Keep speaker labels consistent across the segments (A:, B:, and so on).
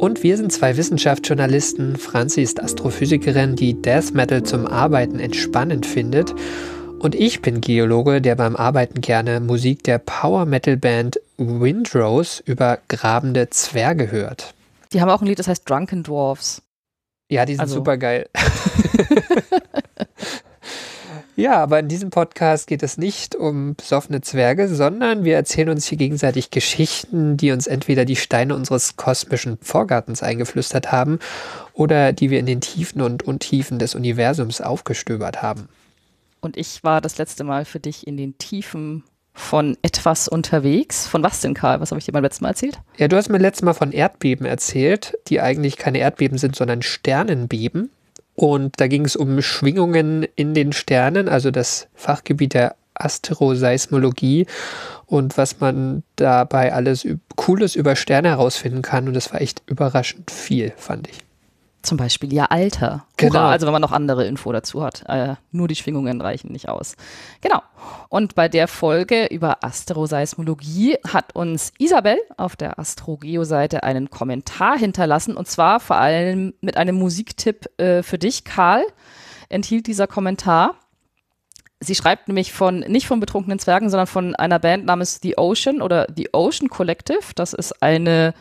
A: Und wir sind zwei Wissenschaftsjournalisten. Franzi ist Astrophysikerin, die Death Metal zum Arbeiten entspannend findet. Und ich bin Geologe, der beim Arbeiten gerne Musik der Power Metal Band Windrose über grabende Zwerge hört.
B: Die haben auch ein Lied, das heißt Drunken Dwarfs.
A: Ja, die sind
B: Also-
A: super geil. ja, aber in diesem Podcast geht es nicht um besoffene Zwerge, sondern wir erzählen uns hier gegenseitig Geschichten, die uns entweder die Steine unseres kosmischen Vorgartens eingeflüstert haben oder die wir in den Tiefen und Untiefen des Universums aufgestöbert haben.
B: Und ich war das letzte Mal für dich in den Tiefen von etwas unterwegs. Von was denn, Karl? Was habe ich dir beim letzten Mal erzählt?
A: Ja, du hast mir letztes Mal von Erdbeben erzählt, die eigentlich keine Erdbeben sind, sondern Sternenbeben. Und da ging es um Schwingungen in den Sternen, also das Fachgebiet der Asteroseismologie und was man dabei alles Cooles über Sterne herausfinden kann. Und das war echt überraschend viel, fand ich.
B: Zum Beispiel ihr Alter.
A: Genau.
B: Hurra, also wenn man noch andere Info dazu hat. Äh, nur die Schwingungen reichen nicht aus. Genau. Und bei der Folge über Asteroseismologie hat uns Isabel auf der AstroGeo-Seite einen Kommentar hinterlassen. Und zwar vor allem mit einem Musiktipp äh, für dich, Karl, enthielt dieser Kommentar. Sie schreibt nämlich von, nicht von betrunkenen Zwergen, sondern von einer Band namens The Ocean oder The Ocean Collective. Das ist eine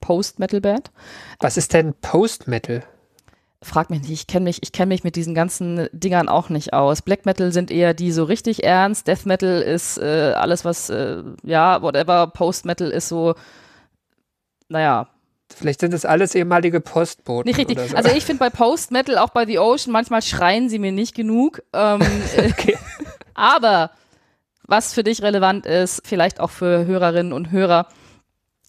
B: Post-Metal-Band.
A: Was ist denn Post-Metal?
B: Frag mich nicht, ich kenne mich, ich kenn mich mit diesen ganzen Dingern auch nicht aus. Black Metal sind eher die so richtig ernst, Death Metal ist äh, alles, was, äh, ja, whatever, Post Metal ist so, naja,
A: Vielleicht sind es alles ehemalige Postboten.
B: nicht richtig.
A: So.
B: Also ich finde bei Post Metal, auch bei The Ocean, manchmal schreien sie mir nicht genug. Ähm,
A: Okay.
B: Aber was für dich relevant ist, vielleicht auch für Hörerinnen und Hörer,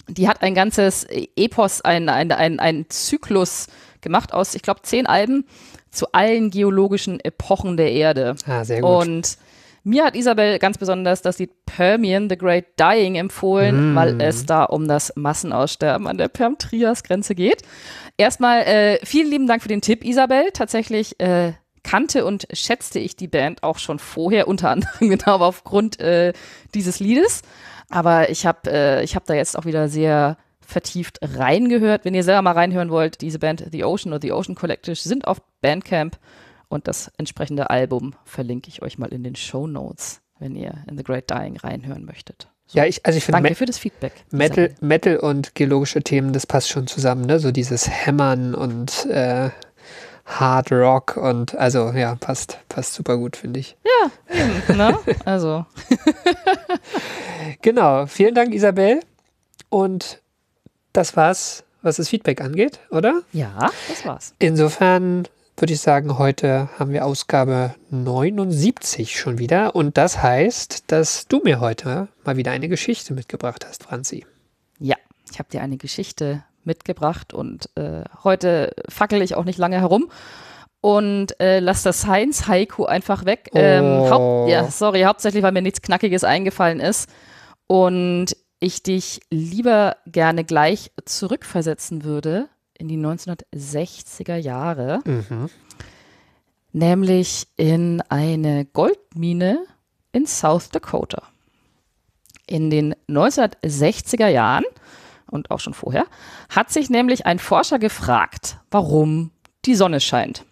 B: die hat ein ganzes Epos, ein, ein, ein, ein Zyklus gemacht aus, ich glaube, zehn Alben zu allen geologischen Epochen der Erde.
A: ah, sehr gut.
B: Und mir hat Isabel ganz besonders das Lied Permian, The Great Dying empfohlen,
A: Mm.
B: weil es da um das Massenaussterben an der Perm-Trias-Grenze geht. Erstmal äh, vielen lieben Dank für den Tipp, Isabel. Tatsächlich äh, kannte und schätzte ich die Band auch schon vorher, unter anderem genau aufgrund äh, dieses Liedes. Aber ich habe äh, ich hab da jetzt auch wieder sehr vertieft reingehört. Wenn ihr selber mal reinhören wollt, diese Band The Ocean oder The Ocean Collective sind auf Bandcamp und das entsprechende Album verlinke ich euch mal in den Show Notes, wenn ihr in The Great Dying reinhören möchtet.
A: ja, ich, also ich finde
B: Danke
A: Me
B: für das Feedback.
A: Metal. Metal und geologische Themen, das passt schon zusammen, ne? So dieses Hämmern und äh, Hard Rock und also ja, passt, passt super gut, finde ich.
B: ne? Also,
A: Genau, vielen Dank, Isabel. Und das war's, was das Feedback angeht, oder?
B: ja, das war's.
A: Insofern würde ich sagen, heute haben wir Ausgabe 79 schon wieder. Und das heißt, dass du mir heute mal wieder eine Geschichte mitgebracht hast, Franzi.
B: Ja, ich habe dir eine Geschichte mitgebracht und äh, heute fackel ich auch nicht lange herum und äh, lass das Science-Haiku einfach weg. Ähm,
A: Oh.
B: haupt, ja, sorry, hauptsächlich, weil mir nichts Knackiges eingefallen ist und ich dich lieber gerne gleich zurückversetzen würde in die 1960er Jahre,
A: Mhm.
B: nämlich in eine Goldmine in South Dakota. In den 1960er Jahren und auch schon vorher hat sich nämlich ein Forscher gefragt, warum die Sonne scheint.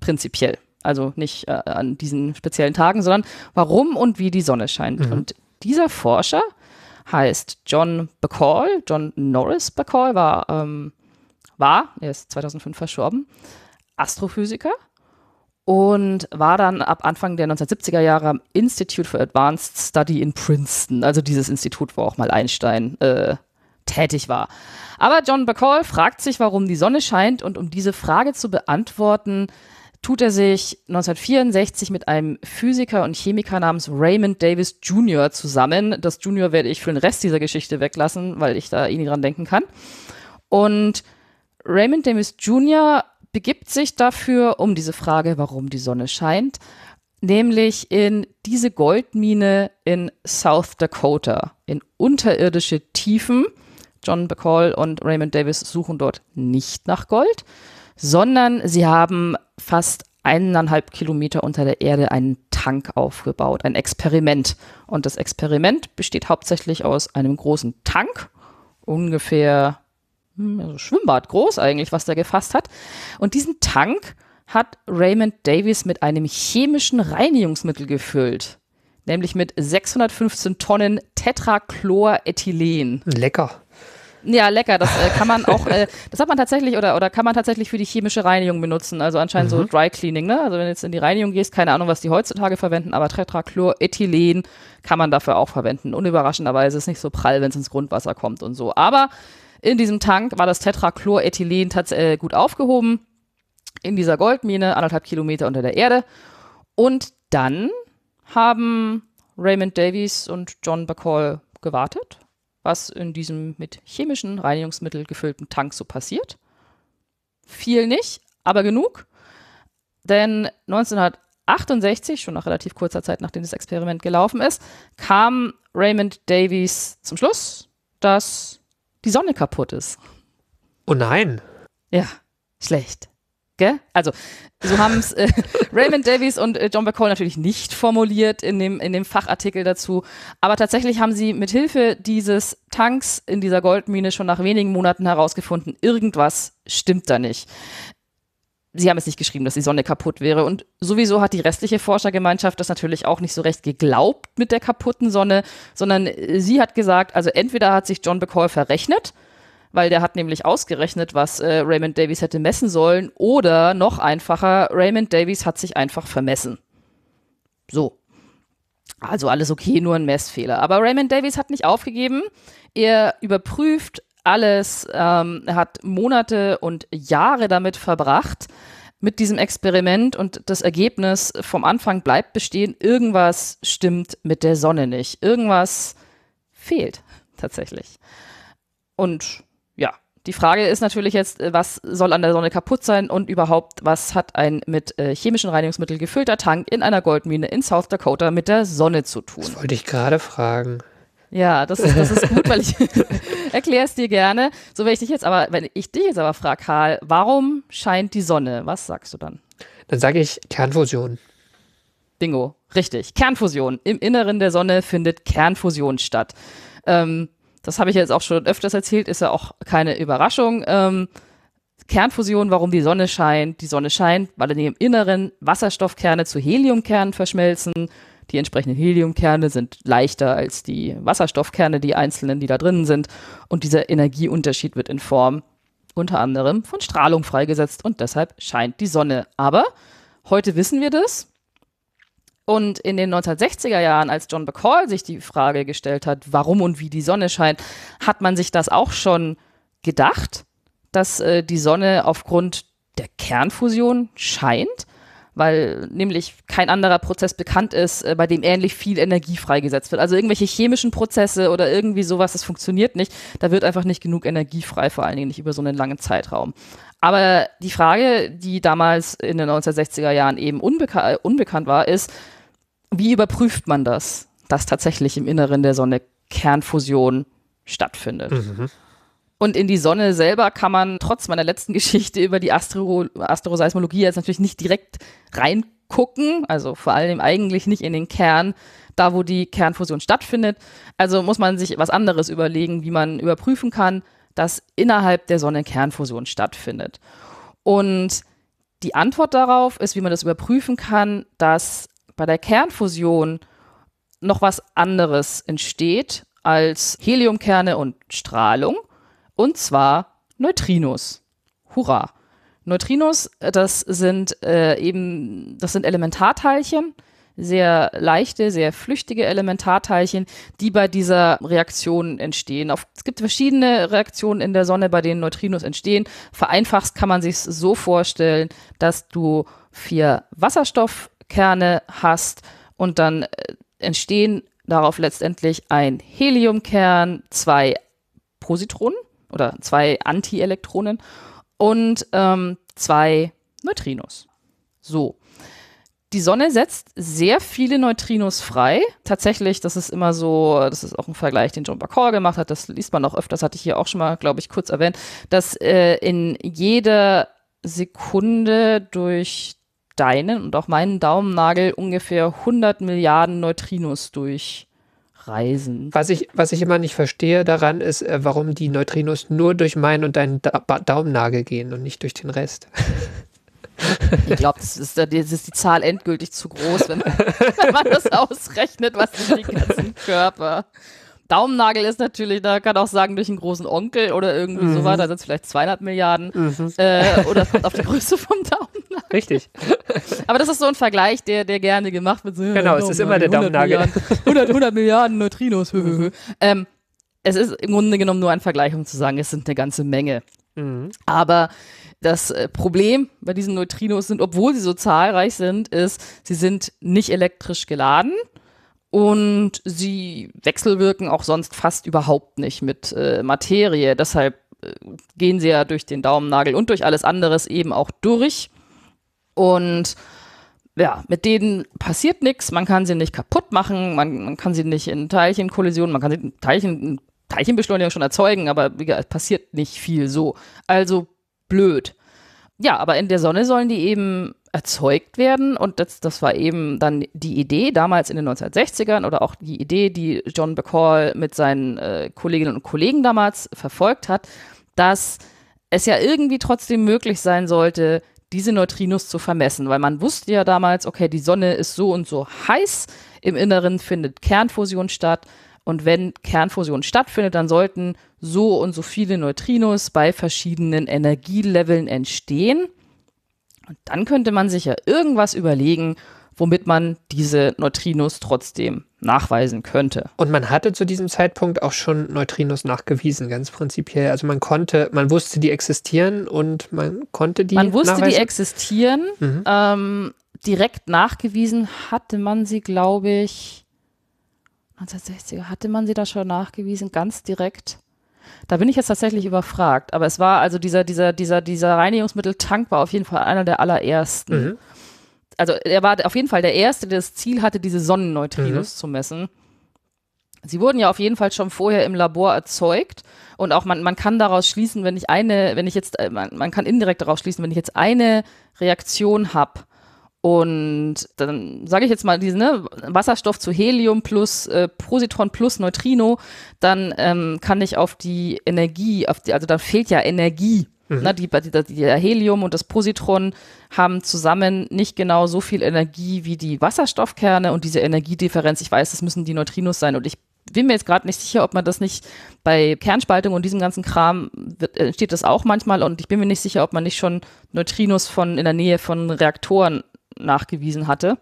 B: Prinzipiell. Also nicht äh, an diesen speziellen Tagen, sondern warum und wie die Sonne scheint. Und dieser Forscher heißt John Bacall, John Norris Bacall war, ähm, war, er ist 2005 verstorben, Astrophysiker und war dann ab Anfang der 1970er Jahre am Institute for Advanced Study in Princeton, also dieses Institut, wo auch mal Einstein äh, tätig war. Aber John Bacall fragt sich, warum die Sonne scheint und um diese Frage zu beantworten, tut er sich 1964 mit einem Physiker und Chemiker namens Raymond Davis Jr. zusammen. Das Junior werde ich für den Rest dieser Geschichte weglassen, weil ich da eh nie dran denken kann. Und Raymond Davis Jr. begibt sich dafür um diese Frage, warum die Sonne scheint, nämlich in diese Goldmine in South Dakota, in unterirdische Tiefen. John Bacall und Raymond Davis suchen dort nicht nach Gold, sondern sie haben fast eineinhalb Kilometer unter der Erde einen Tank aufgebaut, ein Experiment. Und das Experiment besteht hauptsächlich aus einem großen Tank, ungefähr hm, also Schwimmbad groß eigentlich, was der gefasst hat. Und diesen Tank hat Raymond Davis mit einem chemischen Reinigungsmittel gefüllt. Nämlich mit 615 Tonnen Tetrachlorethylen.
A: Lecker.
B: Ja, lecker. Das äh, kann man auch, äh, das hat man tatsächlich oder, oder kann man tatsächlich für die chemische Reinigung benutzen. Also anscheinend mhm. so Dry Cleaning, ne? Also wenn du jetzt in die Reinigung gehst, keine Ahnung, was die heutzutage verwenden, aber Tetrachlorethylen kann man dafür auch verwenden. Unüberraschenderweise ist nicht so prall, wenn es ins Grundwasser kommt und so. Aber in diesem Tank war das Tetrachlorethylen äh, gut aufgehoben. In dieser Goldmine, anderthalb Kilometer unter der Erde. Und dann haben Raymond Davies und John Bacall gewartet was in diesem mit chemischen Reinigungsmittel gefüllten Tank so passiert. Viel nicht, aber genug. Denn 1968, schon nach relativ kurzer Zeit, nachdem das Experiment gelaufen ist, kam Raymond Davies zum Schluss, dass die Sonne kaputt ist.
A: Oh nein.
B: Ja, schlecht. Gell? Also, so haben es äh, Raymond Davies und äh, John Bacall natürlich nicht formuliert in dem, in dem Fachartikel dazu. Aber tatsächlich haben sie mit Hilfe dieses Tanks in dieser Goldmine schon nach wenigen Monaten herausgefunden, irgendwas stimmt da nicht. Sie haben es nicht geschrieben, dass die Sonne kaputt wäre. Und sowieso hat die restliche Forschergemeinschaft das natürlich auch nicht so recht geglaubt mit der kaputten Sonne, sondern sie hat gesagt, also entweder hat sich John Bacall verrechnet, weil der hat nämlich ausgerechnet, was äh, Raymond Davies hätte messen sollen. Oder noch einfacher, Raymond Davies hat sich einfach vermessen. So. Also alles okay, nur ein Messfehler. Aber Raymond Davies hat nicht aufgegeben. Er überprüft alles. Ähm, er hat Monate und Jahre damit verbracht, mit diesem Experiment und das Ergebnis vom Anfang bleibt bestehen. Irgendwas stimmt mit der Sonne nicht. Irgendwas fehlt tatsächlich. Und die Frage ist natürlich jetzt, äh, was soll an der Sonne kaputt sein und überhaupt, was hat ein mit äh, chemischen Reinigungsmitteln gefüllter Tank in einer Goldmine in South Dakota mit der Sonne zu tun?
A: Das wollte ich gerade fragen.
B: Ja, das ist, das ist gut, weil ich erkläre es dir gerne. So, wenn ich dich jetzt aber, wenn ich dich jetzt aber frage, Karl, warum scheint die Sonne? Was sagst du dann?
A: Dann sage ich Kernfusion.
B: Bingo, richtig. Kernfusion. Im Inneren der Sonne findet Kernfusion statt. Ähm, das habe ich jetzt auch schon öfters erzählt, ist ja auch keine Überraschung. Ähm, Kernfusion, warum die Sonne scheint. Die Sonne scheint, weil in ihrem Inneren Wasserstoffkerne zu Heliumkernen verschmelzen. Die entsprechenden Heliumkerne sind leichter als die Wasserstoffkerne, die einzelnen, die da drinnen sind. Und dieser Energieunterschied wird in Form unter anderem von Strahlung freigesetzt und deshalb scheint die Sonne. Aber heute wissen wir das. Und in den 1960er Jahren, als John Bacall sich die Frage gestellt hat, warum und wie die Sonne scheint, hat man sich das auch schon gedacht, dass äh, die Sonne aufgrund der Kernfusion scheint, weil nämlich kein anderer Prozess bekannt ist, äh, bei dem ähnlich viel Energie freigesetzt wird. Also irgendwelche chemischen Prozesse oder irgendwie sowas, das funktioniert nicht. Da wird einfach nicht genug Energie frei, vor allen Dingen nicht über so einen langen Zeitraum. Aber die Frage, die damals in den 1960er Jahren eben unbeka unbekannt war, ist, wie überprüft man das, dass tatsächlich im Inneren der Sonne Kernfusion stattfindet? Mhm. Und in die Sonne selber kann man trotz meiner letzten Geschichte über die Astro Astroseismologie jetzt natürlich nicht direkt reingucken, also vor allem eigentlich nicht in den Kern, da wo die Kernfusion stattfindet. Also muss man sich was anderes überlegen, wie man überprüfen kann, dass innerhalb der Sonne Kernfusion stattfindet. Und die Antwort darauf ist, wie man das überprüfen kann, dass bei der Kernfusion noch was anderes entsteht als Heliumkerne und Strahlung, und zwar Neutrinos. Hurra! Neutrinos, das sind äh, eben, das sind Elementarteilchen, sehr leichte, sehr flüchtige Elementarteilchen, die bei dieser Reaktion entstehen. Auf, es gibt verschiedene Reaktionen in der Sonne, bei denen Neutrinos entstehen. Vereinfacht kann man sich so vorstellen, dass du vier Wasserstoffkerne hast und dann äh, entstehen darauf letztendlich ein Heliumkern, zwei Positronen oder zwei Antielektronen und ähm, zwei Neutrinos. So. Die Sonne setzt sehr viele Neutrinos frei. Tatsächlich, das ist immer so, das ist auch ein Vergleich, den John Bacall gemacht hat, das liest man auch öfters, hatte ich hier auch schon mal, glaube ich, kurz erwähnt, dass äh, in jeder Sekunde durch deinen und auch meinen Daumennagel ungefähr 100 Milliarden Neutrinos durchreisen.
A: Was ich, was ich immer nicht verstehe daran ist, äh, warum die Neutrinos nur durch meinen und deinen da ba Daumennagel gehen und nicht durch den Rest.
B: Ich glaube, das ist, das ist die Zahl endgültig zu groß, wenn, wenn man das ausrechnet, was sind die ganzen Körper. Daumennagel ist natürlich, da kann auch sagen, durch einen großen Onkel oder irgendwie
A: Mhm.
B: so weiter, da sind es vielleicht 200 Milliarden. Äh, oder es kommt auf die Größe vom Daumennagel.
A: Richtig.
B: Aber das ist so ein Vergleich, der, der gerne gemacht wird. So,
A: Genau, es ist immer der
B: 100
A: Daumennagel.
B: Milliarden, 100, 100 Milliarden Neutrinos. hö. ähm, es ist im Grunde genommen nur ein Vergleich, um zu sagen, es sind eine ganze Menge. Aber das äh, Problem bei diesen Neutrinos sind, obwohl sie so zahlreich sind, ist, sie sind nicht elektrisch geladen und sie wechselwirken auch sonst fast überhaupt nicht mit äh, Materie. Deshalb äh, gehen sie ja durch den Daumennagel und durch alles anderes eben auch durch. Und ja, mit denen passiert nichts, man kann sie nicht kaputt machen, man, man kann sie nicht in Teilchenkollisionen, man kann sie in Teilchen, Teilchenbeschleunigung schon erzeugen, aber wie gesagt, es passiert nicht viel so. Also blöd. Ja, aber in der Sonne sollen die eben erzeugt werden und das, das war eben dann die Idee damals in den 1960ern oder auch die Idee, die John Bacall mit seinen äh, Kolleginnen und Kollegen damals verfolgt hat, dass es ja irgendwie trotzdem möglich sein sollte, diese Neutrinos zu vermessen, weil man wusste ja damals, okay, die Sonne ist so und so heiß, im Inneren findet Kernfusion statt und wenn Kernfusion stattfindet, dann sollten so und so viele Neutrinos bei verschiedenen Energieleveln entstehen. Und dann könnte man sich ja irgendwas überlegen, womit man diese Neutrinos trotzdem nachweisen könnte.
A: Und man hatte zu diesem Zeitpunkt auch schon Neutrinos nachgewiesen, ganz prinzipiell. Also man konnte, man wusste, die existieren und man konnte die
B: Man wusste, die
A: nachweisen.
B: existieren.
A: Mhm.
B: Ähm, direkt nachgewiesen hatte man sie, glaube ich, 1960er, hatte man sie da schon nachgewiesen, ganz direkt? Da bin ich jetzt tatsächlich überfragt. Aber es war also dieser, dieser, dieser, dieser Reinigungsmitteltank war auf jeden Fall einer der allerersten.
A: Mhm.
B: Also er war auf jeden Fall der erste, der das Ziel hatte, diese Sonnenneutrinos
A: Mhm.
B: zu messen. Sie wurden ja auf jeden Fall schon vorher im Labor erzeugt und auch man, man kann daraus schließen, wenn ich eine, wenn ich jetzt, äh, man, man kann indirekt daraus schließen, wenn ich jetzt eine Reaktion habe und dann sage ich jetzt mal diese ne, Wasserstoff zu Helium plus äh, Positron plus Neutrino, dann ähm, kann ich auf die Energie, auf die, also da fehlt ja Energie. Na, die, die, die Helium und das Positron haben zusammen nicht genau so viel Energie wie die Wasserstoffkerne und diese Energiedifferenz, ich weiß, das müssen die Neutrinos sein und ich bin mir jetzt gerade nicht sicher, ob man das nicht bei Kernspaltung und diesem ganzen Kram wird, entsteht das auch manchmal und ich bin mir nicht sicher, ob man nicht schon Neutrinos von in der Nähe von Reaktoren nachgewiesen hatte.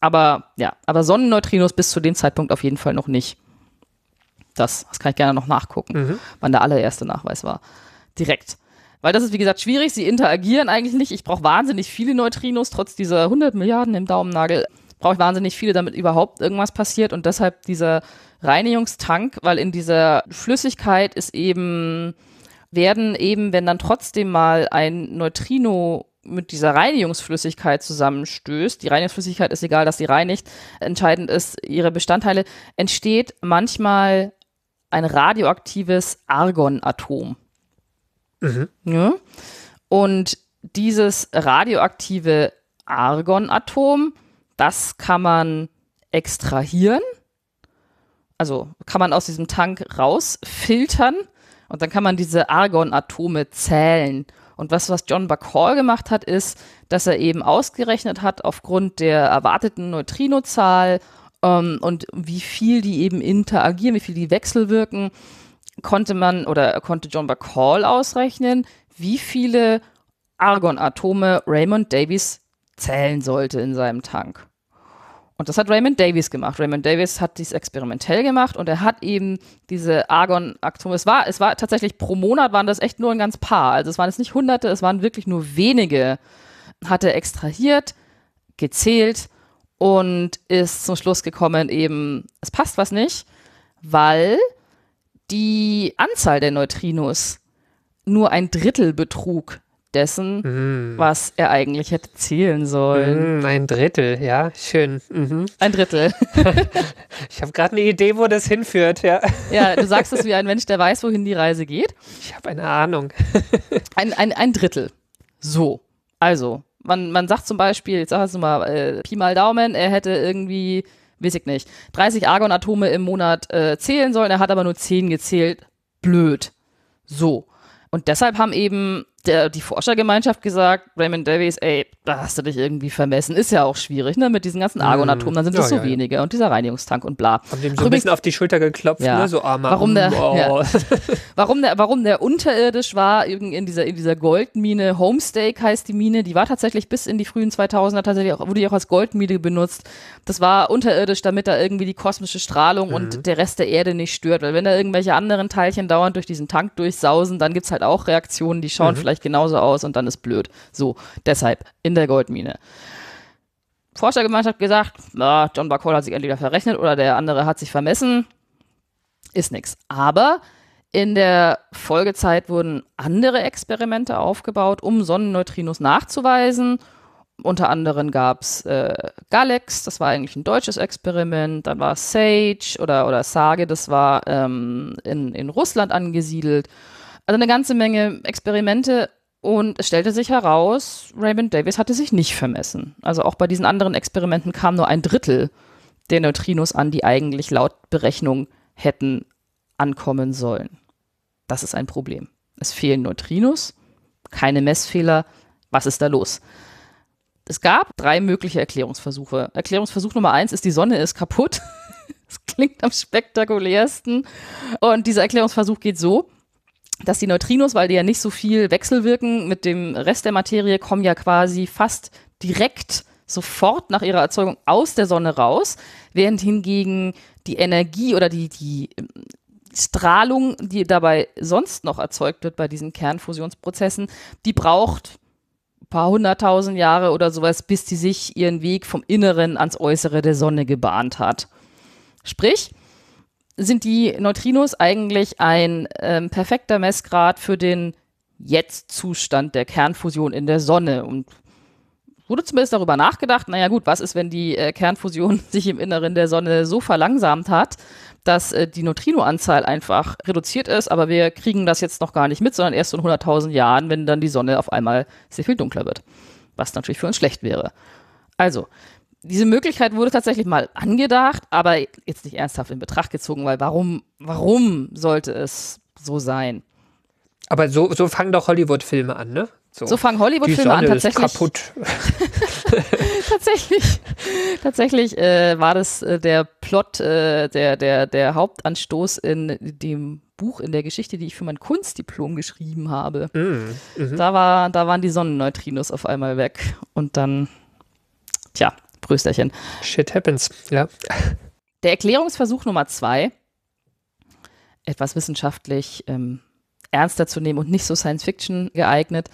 B: Aber ja, aber Sonnenneutrinos bis zu dem Zeitpunkt auf jeden Fall noch nicht. Das, das kann ich gerne noch nachgucken, wann der allererste Nachweis war. Direkt. Weil das ist, wie gesagt, schwierig. Sie interagieren eigentlich nicht. Ich brauche wahnsinnig viele Neutrinos, trotz dieser 100 Milliarden im Daumennagel. Brauche ich wahnsinnig viele, damit überhaupt irgendwas passiert. Und deshalb dieser Reinigungstank, weil in dieser Flüssigkeit ist eben, werden eben, wenn dann trotzdem mal ein Neutrino mit dieser Reinigungsflüssigkeit zusammenstößt, die Reinigungsflüssigkeit ist egal, dass sie reinigt, entscheidend ist ihre Bestandteile, entsteht manchmal ein radioaktives Argonatom. Ja? Und dieses radioaktive Argonatom, das kann man extrahieren. Also kann man aus diesem Tank rausfiltern und dann kann man diese Argonatome zählen. Und was, was John Bacall gemacht hat, ist, dass er eben ausgerechnet hat, aufgrund der erwarteten Neutrinozahl ähm, und wie viel die eben interagieren, wie viel die wechselwirken, konnte man oder konnte John Bacall ausrechnen, wie viele Argonatome Raymond Davies zählen sollte in seinem Tank. Und das hat Raymond Davies gemacht. Raymond Davies hat dies experimentell gemacht und er hat eben diese Argon-Atome, es war, es war tatsächlich pro Monat waren das echt nur ein ganz paar. Also es waren jetzt nicht hunderte, es waren wirklich nur wenige. Hat er extrahiert, gezählt und ist zum Schluss gekommen, eben, es passt was nicht, weil die Anzahl der Neutrinos nur ein Drittel betrug dessen, was er eigentlich hätte zählen sollen.
A: Mm, ein Drittel, ja, schön. Mhm.
B: Ein Drittel.
A: Ich habe gerade eine Idee, wo das hinführt, ja.
B: Ja, du sagst es wie ein Mensch, der weiß, wohin die Reise geht.
A: Ich habe eine Ahnung.
B: Ein, ein, ein Drittel. So. Also, man, man sagt zum Beispiel, jetzt sag es mal, äh, Pi mal Daumen, er hätte irgendwie, weiß ich nicht, 30 Argonatome im Monat äh, zählen sollen, er hat aber nur 10 gezählt. Blöd. So. Und deshalb haben eben der, die Forschergemeinschaft gesagt, Raymond Davies, ey, da hast du dich irgendwie vermessen. Ist ja auch schwierig, ne? Mit diesen ganzen Argonatomen, dann sind
A: Ja,
B: es so
A: ja, ja.
B: wenige. Und dieser Reinigungstank und bla.
A: Haben dem
B: Ach,
A: so ein
B: übrigens-
A: bisschen auf die Schulter geklopft,
B: Ja.
A: ne? So armer.
B: Warum der-
A: oh.
B: ja. Warum der, warum der unterirdisch war, irgend- in dieser, in dieser Goldmine, Homestake heißt die Mine, die war tatsächlich bis in die frühen 2000er tatsächlich auch, wurde die auch als Goldmine benutzt. Das war unterirdisch, damit da irgendwie die kosmische Strahlung und der Rest der Erde nicht stört, weil wenn da irgendwelche anderen Teilchen dauernd durch diesen Tank durchsausen, dann gibt's halt auch Reaktionen, die schauen vielleicht genauso aus und dann ist blöd. So, deshalb in der Goldmine. Forschergemeinschaft gesagt, na, John Bacall hat sich entweder verrechnet oder der andere hat sich vermessen. Ist nix. Aber in der Folgezeit wurden andere Experimente aufgebaut, um Sonnenneutrinos nachzuweisen. Unter anderem gab es äh, Galex, das war eigentlich ein deutsches Experiment. Dann war Sage oder, oder Sage, das war ähm, in, in Russland angesiedelt. Also eine ganze Menge Experimente. Und es stellte sich heraus, Raymond Davis hatte sich nicht vermessen. Also auch bei diesen anderen Experimenten kam nur ein Drittel der Neutrinos an, die eigentlich laut Berechnung hätten ankommen sollen. Das ist ein Problem. Es fehlen Neutrinos, keine Messfehler. Was ist da los? Es gab drei mögliche Erklärungsversuche. Erklärungsversuch Nummer eins ist, die Sonne ist kaputt. Das klingt am spektakulärsten. Und dieser Erklärungsversuch geht so, dass die Neutrinos, weil die ja nicht so viel wechselwirken mit dem Rest der Materie, kommen ja quasi fast direkt sofort nach ihrer Erzeugung aus der Sonne raus, während hingegen die Energie oder die, die ähm, Strahlung, die dabei sonst noch erzeugt wird bei diesen Kernfusionsprozessen, die braucht ein paar hunderttausend Jahre oder sowas, bis die sich ihren Weg vom Inneren ans Äußere der Sonne gebahnt hat. Sprich, sind die Neutrinos eigentlich ein ähm, perfekter Messgrad für den Jetzt-Zustand der Kernfusion in der Sonne. Und wurde zumindest darüber nachgedacht, naja gut, was ist, wenn die äh, Kernfusion sich im Inneren der Sonne so verlangsamt hat, dass äh, die Neutrinoanzahl einfach reduziert ist, aber wir kriegen das jetzt noch gar nicht mit, sondern erst in 100.000 Jahren, wenn dann die Sonne auf einmal sehr viel dunkler wird. Was natürlich für uns schlecht wäre. Also, diese Möglichkeit wurde tatsächlich mal angedacht, aber jetzt nicht ernsthaft in Betracht gezogen, weil warum, warum sollte es so sein?
A: Aber so, so fangen doch Hollywood-Filme an, ne?
B: So fangen
A: Die
B: Hollywood-Filme an,
A: Sonne ist
B: tatsächlich.
A: kaputt.
B: tatsächlich, tatsächlich äh, war das äh, der Plot, äh, der, der, der Hauptanstoß in dem Buch, in der Geschichte, die ich für mein Kunstdiplom geschrieben habe.
A: Mm,
B: Da, war, da waren die Sonnenneutrinos auf einmal weg. Und dann, tja, Prösterchen.
A: Shit happens, ja.
B: Der Erklärungsversuch Nummer zwei, etwas wissenschaftlich ähm, ernster zu nehmen und nicht so Science Fiction geeignet,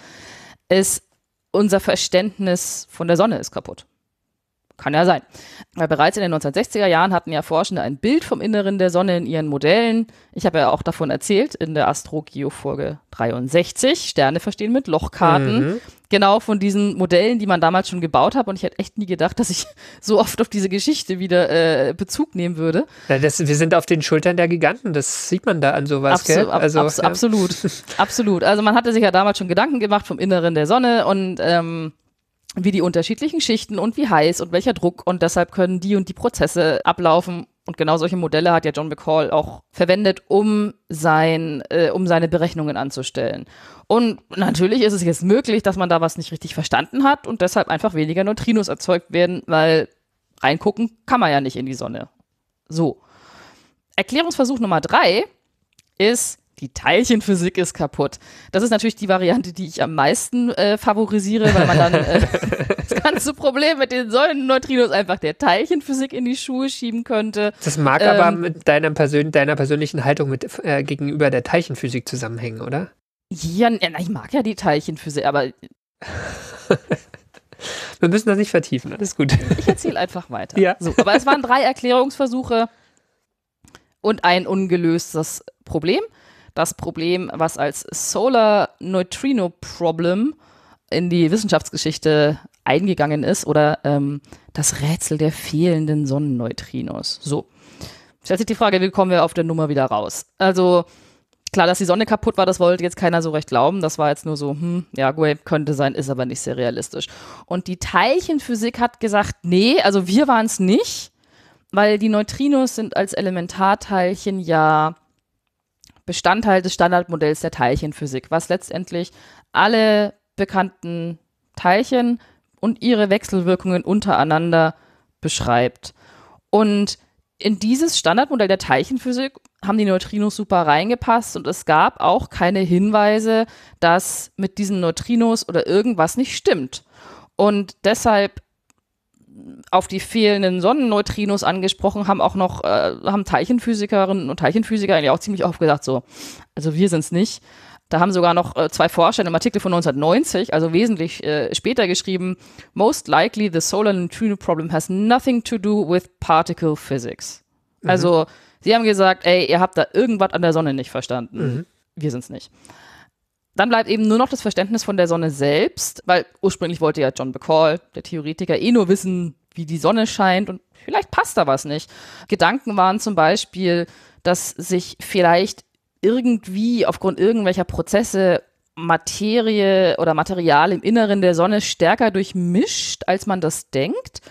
B: ist, unser Verständnis von der Sonne ist kaputt. Kann ja sein. Weil bereits in den 1960er Jahren hatten ja Forschende ein Bild vom Inneren der Sonne in ihren Modellen. Ich habe ja auch davon erzählt in der Astro-Geo-Folge 63, Sterne verstehen mit Lochkarten. Genau von diesen Modellen, die man damals schon gebaut hat. Und ich hätte echt nie gedacht, dass ich so oft auf diese Geschichte wieder äh, Bezug nehmen würde.
A: Na, das, wir sind auf den Schultern der Giganten, das sieht man da an sowas,
B: Absu
A: gell? Also,
B: abs
A: ja.
B: Absolut, absolut. Also man hatte sich ja damals schon Gedanken gemacht vom Inneren der Sonne und ähm, wie die unterschiedlichen Schichten und wie heiß und welcher Druck und deshalb können die und die Prozesse ablaufen. Und genau solche Modelle hat ja John McCall auch verwendet, um, sein, äh, um seine Berechnungen anzustellen. Und natürlich ist es jetzt möglich, dass man da was nicht richtig verstanden hat und deshalb einfach weniger Neutrinos erzeugt werden, weil reingucken kann man ja nicht in die Sonne. So. Erklärungsversuch Nummer drei ist, die Teilchenphysik ist kaputt. Das ist natürlich die Variante, die ich am meisten äh, favorisiere, weil man dann äh, das ganze Problem mit den Säulenneutrinos einfach der Teilchenphysik in die Schuhe schieben könnte.
A: Das mag
B: Ähm,
A: aber mit deiner, Persön deiner persönlichen Haltung mit, äh, gegenüber der Teilchenphysik zusammenhängen, oder?
B: Ja, ich mag ja die Teilchenphysik, aber
A: Wir müssen das nicht vertiefen, alles gut.
B: ich erzähle einfach weiter.
A: Ja.
B: So, aber es waren drei Erklärungsversuche und ein ungelöstes Problem. Das Problem, was als Solar Neutrino Problem in die Wissenschaftsgeschichte eingegangen ist oder ähm, das Rätsel der fehlenden Sonnenneutrinos. So. Stellt sich die Frage, wie kommen wir auf der Nummer wieder raus? Also, klar, dass die Sonne kaputt war, das wollte jetzt keiner so recht glauben. Das war jetzt nur so, hm, ja, gut, könnte sein, ist aber nicht sehr realistisch. Und die Teilchenphysik hat gesagt, nee, also wir waren es nicht, weil die Neutrinos sind als Elementarteilchen ja Bestandteil des Standardmodells der Teilchenphysik, was letztendlich alle bekannten Teilchen und ihre Wechselwirkungen untereinander beschreibt. Und in dieses Standardmodell der Teilchenphysik haben die Neutrinos super reingepasst und es gab auch keine Hinweise, dass mit diesen Neutrinos oder irgendwas nicht stimmt. Und deshalb auf die fehlenden Sonnenneutrinos angesprochen, haben auch noch, äh, haben Teilchenphysikerinnen und Teilchenphysiker eigentlich auch ziemlich oft gesagt, so, also wir sind es nicht. Da haben sogar noch äh, zwei Forscher in einem Artikel von 1990, also wesentlich äh, später geschrieben, most likely the solar neutrino problem has nothing to do with particle physics. Also sie haben gesagt, ey, ihr habt da irgendwas an der Sonne nicht verstanden. Wir sind es nicht. Dann bleibt eben nur noch das Verständnis von der Sonne selbst, weil ursprünglich wollte ja John Bacall, der Theoretiker, eh nur wissen, wie die Sonne scheint und vielleicht passt da was nicht. Gedanken waren zum Beispiel, dass sich vielleicht irgendwie aufgrund irgendwelcher Prozesse Materie oder Material im Inneren der Sonne stärker durchmischt, als man das denkt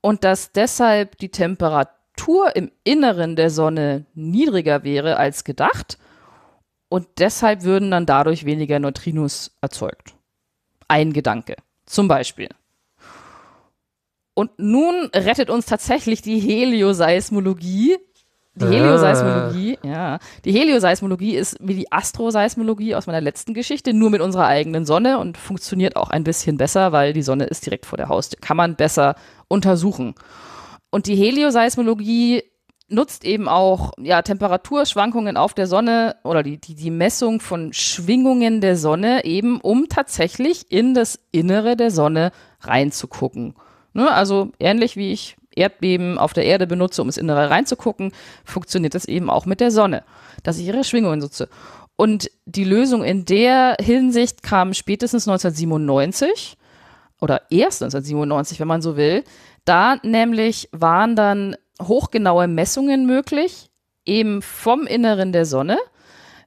B: und dass deshalb die Temperatur im Inneren der Sonne niedriger wäre als gedacht und deshalb würden dann dadurch weniger Neutrinos erzeugt. Ein Gedanke, zum Beispiel. Und nun rettet uns tatsächlich die Helioseismologie. Die
A: Ah.
B: Helioseismologie, ja. Die Helioseismologie ist wie die Astroseismologie aus meiner letzten Geschichte, nur mit unserer eigenen Sonne und funktioniert auch ein bisschen besser, weil die Sonne ist direkt vor der Haustür. Kann man besser untersuchen. Und die Helioseismologie nutzt eben auch ja, Temperaturschwankungen auf der Sonne oder die, die, die Messung von Schwingungen der Sonne eben, um tatsächlich in das Innere der Sonne reinzugucken. Ne, also ähnlich wie ich Erdbeben auf der Erde benutze, um ins Innere reinzugucken, funktioniert das eben auch mit der Sonne, dass ich ihre Schwingungen nutze. Und die Lösung in der Hinsicht kam spätestens 1997 oder erst 1997, wenn man so will. Da nämlich waren dann hochgenaue Messungen möglich, eben vom Inneren der Sonne,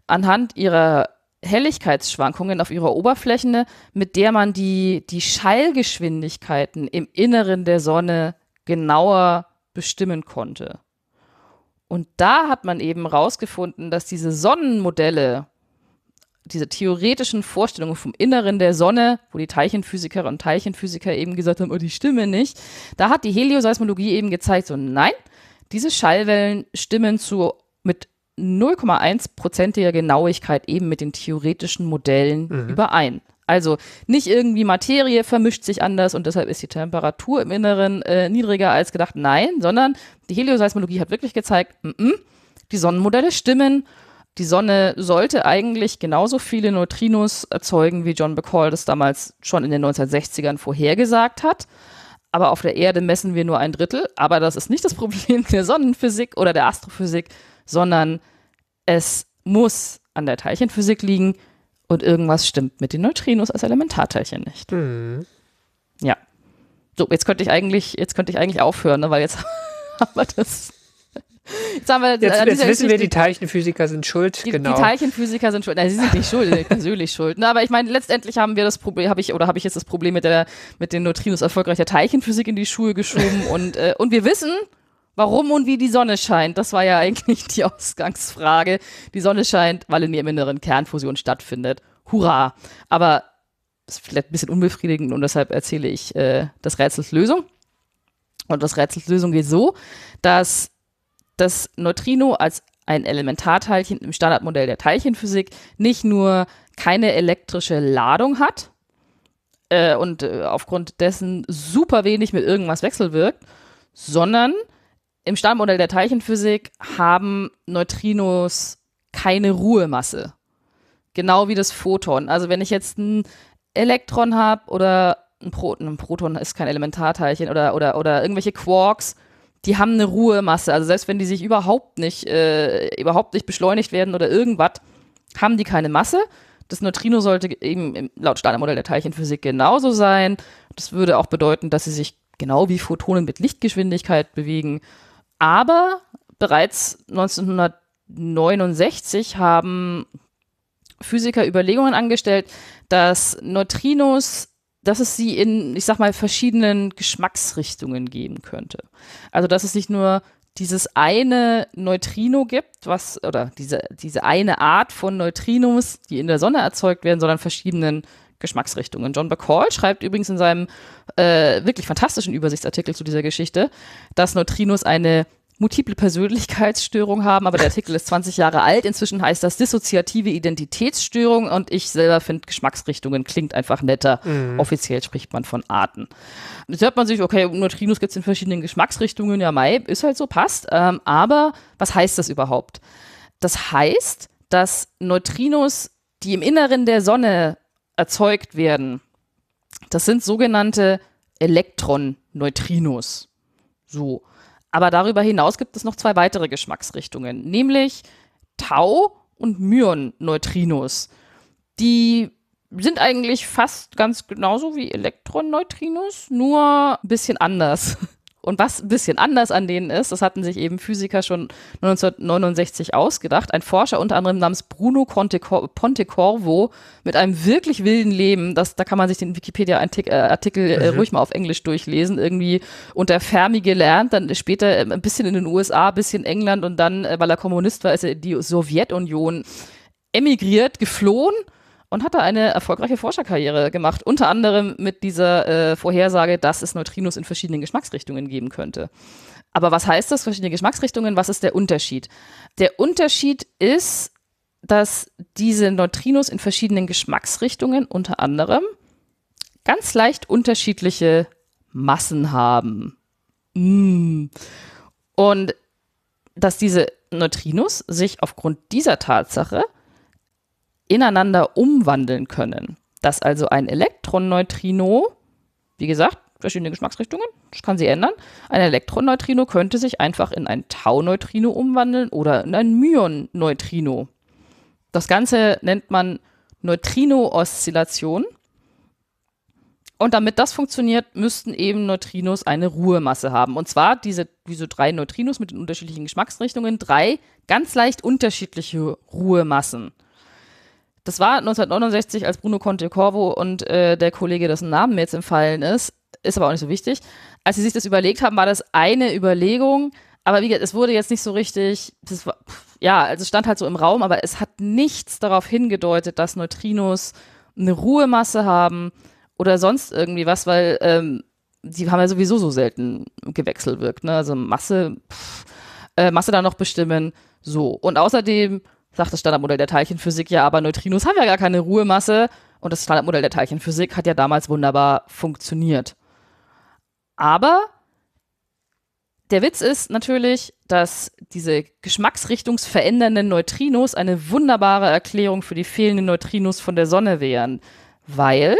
B: anhand ihrer Helligkeitsschwankungen auf ihrer Oberfläche, mit der man die, die Schallgeschwindigkeiten im Inneren der Sonne genauer bestimmen konnte. Und da hat man eben rausgefunden, dass diese Sonnenmodelle, diese theoretischen Vorstellungen vom Inneren der Sonne, wo die Teilchenphysikerinnen und Teilchenphysiker eben gesagt haben, oh, die stimmen nicht, da hat die Helioseismologie eben gezeigt, so nein, diese Schallwellen stimmen zu mit 0,1%iger Genauigkeit eben mit den theoretischen Modellen überein. Also nicht irgendwie Materie vermischt sich anders und deshalb ist die Temperatur im Inneren äh, niedriger als gedacht. Nein, sondern die Helioseismologie hat wirklich gezeigt, mm -mm, die Sonnenmodelle stimmen. Die Sonne sollte eigentlich genauso viele Neutrinos erzeugen, wie John Bacall das damals schon in den 1960ern vorhergesagt hat. Aber auf der Erde messen wir nur ein Drittel. Aber das ist nicht das Problem der Sonnenphysik oder der Astrophysik, sondern es muss an der Teilchenphysik liegen und irgendwas stimmt mit den Neutrinos als Elementarteilchen nicht.
A: Hm.
B: Ja. So, jetzt könnte ich eigentlich, jetzt könnte ich eigentlich aufhören, ne, weil jetzt haben wir das. Jetzt haben wir
A: Jetzt,
B: an
A: jetzt
B: dieser
A: wissen wir, die Teilchenphysiker sind schuld.
B: die,
A: genau.
B: die Teilchenphysiker sind schuld. Nein, sie sind nicht schuld, sie sind persönlich schuld. Ne, aber ich meine, letztendlich haben wir das Problem, habe ich oder habe ich jetzt das Problem mit der mit den Neutrinos erfolgreich der Teilchenphysik in die Schuhe geschoben und äh, und wir wissen, warum und wie die Sonne scheint. Das war ja eigentlich die Ausgangsfrage. Die Sonne scheint, weil in ihrem Inneren Kernfusion stattfindet. Hurra! Aber das ist vielleicht ein bisschen unbefriedigend und deshalb erzähle ich äh, das Rätsels Lösung. Und das Rätsels Lösung geht so, dass das Neutrino als ein Elementarteilchen im Standardmodell der Teilchenphysik nicht nur keine elektrische Ladung hat äh, und äh, aufgrund dessen super wenig mit irgendwas wechselwirkt, sondern im Standardmodell der Teilchenphysik haben Neutrinos keine Ruhemasse. Genau wie das Photon. Also wenn ich jetzt ein Elektron habe oder ein Proton, ein Proton ist kein Elementarteilchen oder, oder, oder irgendwelche Quarks, die haben eine Ruhemasse. Also selbst wenn die sich überhaupt nicht, äh, überhaupt nicht beschleunigt werden oder irgendwas, haben die keine Masse. Das Neutrino sollte eben laut Standardmodell der Teilchenphysik genauso sein. Das würde auch bedeuten, dass sie sich genau wie Photonen mit Lichtgeschwindigkeit bewegen. Aber bereits 1969 haben Physiker Überlegungen angestellt, dass Neutrinos dass es sie in, ich sag mal, verschiedenen Geschmacksrichtungen geben könnte. Also, dass es nicht nur dieses eine Neutrino gibt, was, oder diese, diese eine Art von Neutrinos, die in der Sonne erzeugt werden, sondern verschiedenen Geschmacksrichtungen. John Bacall schreibt übrigens in seinem äh, wirklich fantastischen Übersichtsartikel zu dieser Geschichte, dass Neutrinos eine multiple Persönlichkeitsstörung haben, aber der Artikel ist 20 Jahre alt. Inzwischen heißt das dissoziative Identitätsstörung und ich selber finde Geschmacksrichtungen klingt einfach netter. Mhm. Offiziell spricht man von Arten. Jetzt hört man sich, okay, Neutrinos gibt es in verschiedenen Geschmacksrichtungen, ja, Mai, ist halt so, passt. Ähm, aber was heißt das überhaupt? Das heißt, dass Neutrinos, die im Inneren der Sonne erzeugt werden, das sind sogenannte Elektron-Neutrinos. So. Aber darüber hinaus gibt es noch zwei weitere Geschmacksrichtungen, nämlich Tau und Myon-Neutrinos. Die sind eigentlich fast ganz genauso wie Elektron-Neutrinos, nur ein bisschen anders. Und was ein bisschen anders an denen ist, das hatten sich eben Physiker schon 1969 ausgedacht. Ein Forscher unter anderem namens Bruno Pontecorvo mit einem wirklich wilden Leben. Das, da kann man sich den Wikipedia-Artikel äh, mhm. ruhig mal auf Englisch durchlesen. Irgendwie unter Fermi gelernt, dann später äh, ein bisschen in den USA, ein bisschen England und dann, äh, weil er Kommunist war, ist er in die Sowjetunion emigriert, geflohen und hat da eine erfolgreiche Forscherkarriere gemacht, unter anderem mit dieser äh, Vorhersage, dass es Neutrinos in verschiedenen Geschmacksrichtungen geben könnte. Aber was heißt das, verschiedene Geschmacksrichtungen? Was ist der Unterschied? Der Unterschied ist, dass diese Neutrinos in verschiedenen Geschmacksrichtungen unter anderem ganz leicht unterschiedliche Massen haben. Mm. Und dass diese Neutrinos sich aufgrund dieser Tatsache ineinander umwandeln können. Dass also ein Elektronneutrino, wie gesagt, verschiedene Geschmacksrichtungen, das kann sie ändern. Ein Elektronneutrino könnte sich einfach in ein Tau-Neutrino umwandeln oder in ein Myon-Neutrino. Das Ganze nennt man Neutrino-Oszillation. Und damit das funktioniert, müssten eben Neutrinos eine Ruhemasse haben. Und zwar diese, diese drei Neutrinos mit den unterschiedlichen Geschmacksrichtungen, drei ganz leicht unterschiedliche Ruhemassen. Das war 1969, als Bruno Conte Corvo und äh, der Kollege, dessen Namen mir jetzt entfallen ist, ist aber auch nicht so wichtig. Als sie sich das überlegt haben, war das eine Überlegung, aber wie gesagt, es wurde jetzt nicht so richtig, war, ja, also es stand halt so im Raum, aber es hat nichts darauf hingedeutet, dass Neutrinos eine Ruhemasse haben oder sonst irgendwie was, weil ähm, die haben ja sowieso so selten gewechselt wirkt, ne? Also Masse, pff, äh, Masse da noch bestimmen, so. Und außerdem sagt das Standardmodell der Teilchenphysik, ja, aber Neutrinos haben ja gar keine Ruhemasse. Und das Standardmodell der Teilchenphysik hat ja damals wunderbar funktioniert. Aber der Witz ist natürlich, dass diese geschmacksrichtungsverändernden Neutrinos eine wunderbare Erklärung für die fehlenden Neutrinos von der Sonne wären, weil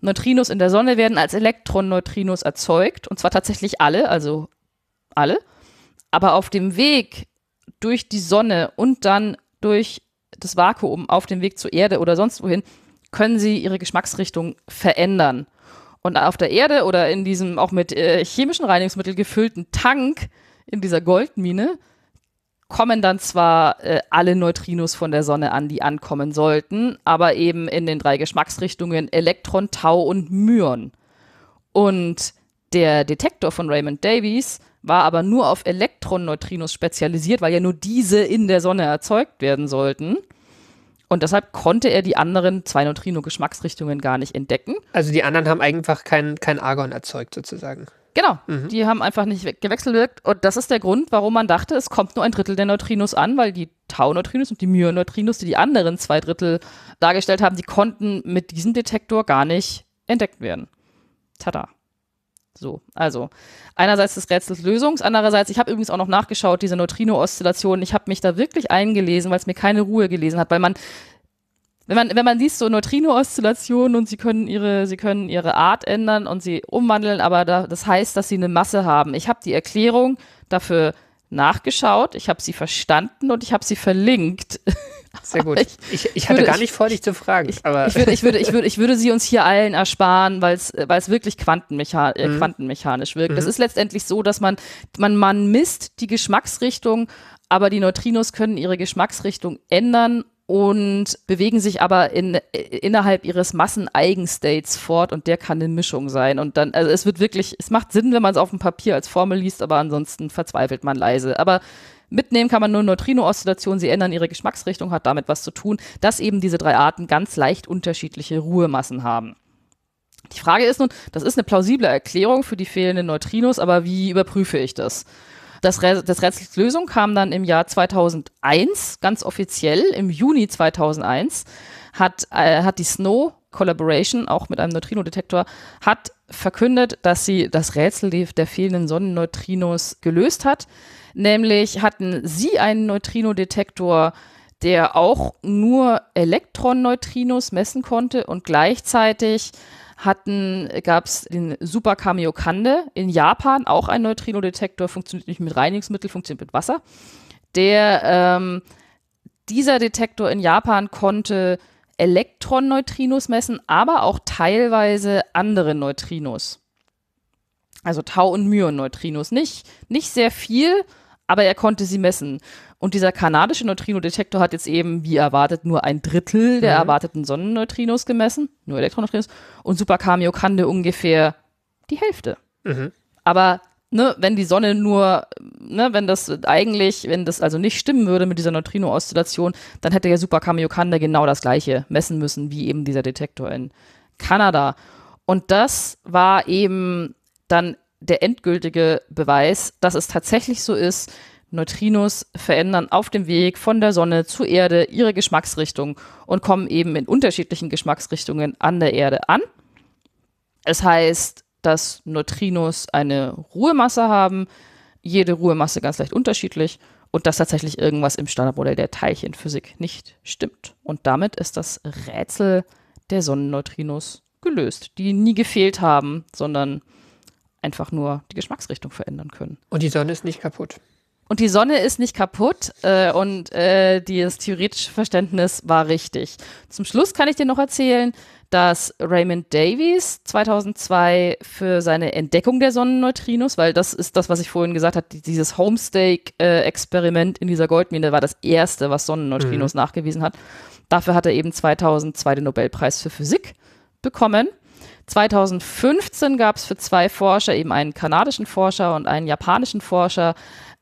B: Neutrinos in der Sonne werden als Elektronneutrinos erzeugt, und zwar tatsächlich alle, also alle, aber auf dem Weg durch die Sonne und dann durch das Vakuum auf dem Weg zur Erde oder sonst wohin, können sie ihre Geschmacksrichtung verändern. Und auf der Erde oder in diesem auch mit äh, chemischen Reinigungsmitteln gefüllten Tank in dieser Goldmine kommen dann zwar äh, alle Neutrinos von der Sonne an, die ankommen sollten, aber eben in den drei Geschmacksrichtungen Elektron, Tau und Myon. Und der Detektor von Raymond Davies war aber nur auf Elektron-Neutrinos spezialisiert, weil ja nur diese in der Sonne erzeugt werden sollten. Und deshalb konnte er die anderen zwei Neutrino-Geschmacksrichtungen gar nicht entdecken.
A: Also die anderen haben einfach kein, kein Argon erzeugt, sozusagen.
B: Genau, die haben einfach nicht we- gewechselwirkt und das ist der Grund, warum man dachte, es kommt nur ein Drittel der Neutrinos an, weil die Tau-Neutrinos und die Myon-Neutrinos, die die anderen zwei Drittel dargestellt haben, die konnten mit diesem Detektor gar nicht entdeckt werden. Tada. So, also einerseits des Rätsels Lösungs, andererseits, ich habe übrigens auch noch nachgeschaut, diese Neutrino-Oszillation, ich habe mich da wirklich eingelesen, weil es mir keine Ruhe gelesen hat, weil man wenn man, wenn man liest so Neutrino-Oszillationen und sie können ihre, sie können ihre Art ändern und sie umwandeln, aber da, das heißt, dass sie eine Masse haben. Ich habe die Erklärung dafür nachgeschaut, ich habe sie verstanden und ich habe sie verlinkt.
A: Sehr gut.
B: Ich-
A: Ich, ich, hatte
B: würde-
A: gar
B: ich-
A: nicht vor, dich zu fragen. aber
B: Ich würde, ich würde, ich würde, ich würde sie uns hier allen ersparen, weil es, weil es wirklich quantenmecha äh, quantenmechanisch wirkt. Es ist letztendlich so, dass man, man, man misst die Geschmacksrichtung, aber die Neutrinos können ihre Geschmacksrichtung ändern und bewegen sich aber in, innerhalb ihres Masseneigenstates fort und der kann eine Mischung sein. Und dann, also es wird wirklich, es macht Sinn, wenn man es auf dem Papier als Formel liest, aber ansonsten verzweifelt man leise. Aber Mitnehmen kann man nur Neutrino-Oszillationen, sie ändern ihre Geschmacksrichtung, hat damit was zu tun, dass eben diese drei Arten ganz leicht unterschiedliche Ruhemassen haben. Die Frage ist nun, das ist eine plausible Erklärung für die fehlenden Neutrinos, aber wie überprüfe ich das? Das, Rä das Rätsels Lösung kam dann im Jahr 2001, ganz offiziell, im Juni 2001, hat, äh, hat die Snow Collaboration, auch mit einem Neutrino-Detektor, hat verkündet, dass sie das Rätsel der fehlenden Sonnenneutrinos gelöst hat. Nämlich hatten sie einen Neutrino-Detektor, der auch nur Elektron-Neutrinos messen konnte und gleichzeitig hatten, gab es den Super Kamiokande in Japan, auch ein Neutrino-Detektor, funktioniert nicht mit Reinigungsmittel, funktioniert mit Wasser. Der, ähm, dieser Detektor in Japan konnte Elektron-Neutrinos messen, aber auch teilweise andere Neutrinos. Also Tau- und Myon-Neutrinos. Nicht, nicht sehr viel, aber er konnte sie messen. Und dieser kanadische Neutrino-Detektor hat jetzt eben, wie erwartet, nur ein Drittel der erwarteten Sonnenneutrinos gemessen, nur Elektroneutrinos, und Super Kamiokande ungefähr die Hälfte. Aber ne, wenn die Sonne nur, ne, wenn das eigentlich, wenn das also nicht stimmen würde mit dieser Neutrino-Oszillation, dann hätte ja Super Kamiokande genau das gleiche messen müssen wie eben dieser Detektor in Kanada. Und das war eben dann der endgültige Beweis, dass es tatsächlich so ist, Neutrinos verändern auf dem Weg von der Sonne zur Erde ihre Geschmacksrichtung und kommen eben in unterschiedlichen Geschmacksrichtungen an der Erde an. Es heißt, dass Neutrinos eine Ruhemasse haben, jede Ruhemasse ganz leicht unterschiedlich und dass tatsächlich irgendwas im Standardmodell der Teilchenphysik nicht stimmt. Und damit ist das Rätsel der Sonnenneutrinos gelöst, die nie gefehlt haben, sondern einfach nur die Geschmacksrichtung verändern können.
A: Und die Sonne ist nicht kaputt.
B: Und die Sonne ist nicht kaputt äh, und äh, das theoretische Verständnis war richtig. Zum Schluss kann ich dir noch erzählen, dass Raymond Davies 2002 für seine Entdeckung der Sonnenneutrinos, weil das ist das, was ich vorhin gesagt habe, die- dieses Homestake-Experiment in dieser Goldmine war das erste, was Sonnenneutrinos nachgewiesen hat. Dafür hat er eben 2002 den Nobelpreis für Physik bekommen. 2015 gab es für zwei Forscher, eben einen kanadischen Forscher und einen japanischen Forscher,